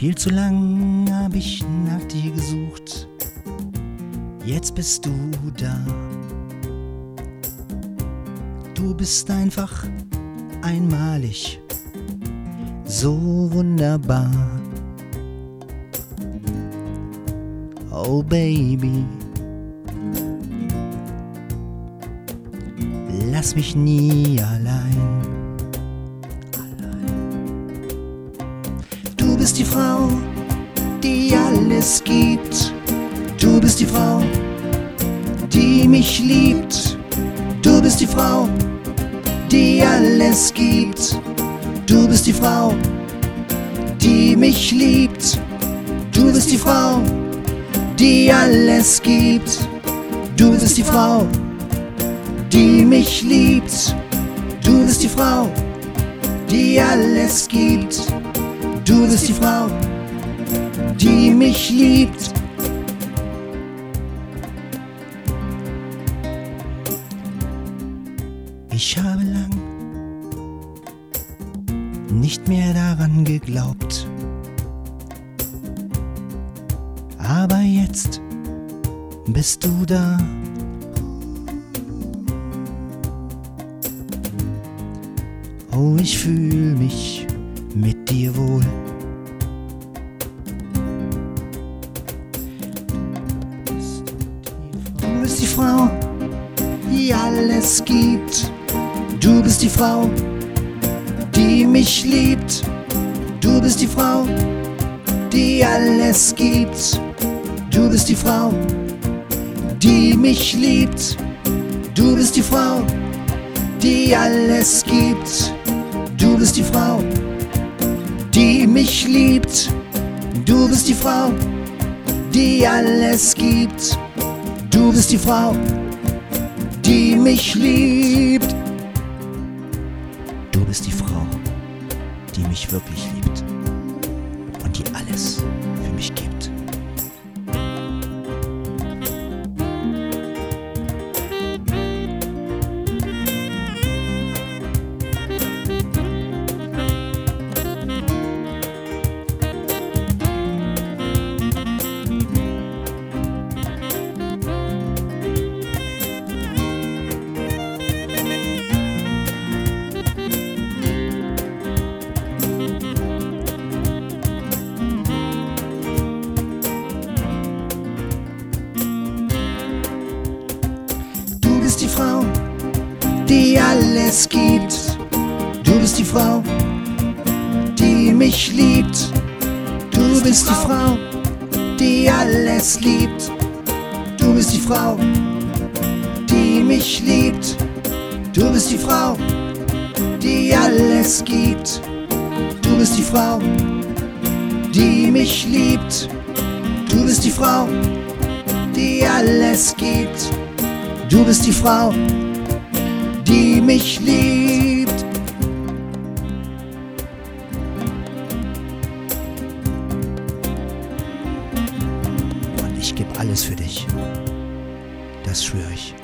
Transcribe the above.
Viel zu lang hab ich nach dir gesucht, jetzt bist du da. Du bist einfach einmalig, so wunderbar. Oh Baby, lass mich nie allein. Die Frau, die alles gibt. Du bist die Frau, die mich liebt. Du bist die Frau, die alles gibt. Du bist die Frau, die mich liebt. Du bist die Frau, die alles gibt. Du bist die Frau, die mich liebt. Du bist die Frau, die alles gibt. Du bist die Frau, die mich liebt. Ich habe lang nicht mehr daran geglaubt. Aber jetzt bist du da. Oh, ich fühl mich mit dir wohl. Du bist die Frau, die alles gibt. Du bist die Frau, die mich liebt. Du bist die Frau, die alles gibt. Du bist die Frau, die mich liebt. Du bist die Frau, die alles gibt. Du bist die Frau, die mich liebt. Du bist die Frau, die alles gibt. Du bist die Frau, die mich liebt. Du bist die Frau, die mich wirklich liebt und die alles für mich gibt. Die alles gibt. Du bist die Frau, die mich liebt. Du bist die Frau, die alles liebt. Du bist die Frau, die mich liebt. Du bist die Frau, die alles gibt. Du bist die Frau, die mich liebt. Du bist die Frau, die alles gibt. Du bist die Frau, die mich liebt. Und ich gebe alles für dich. Das schwöre ich.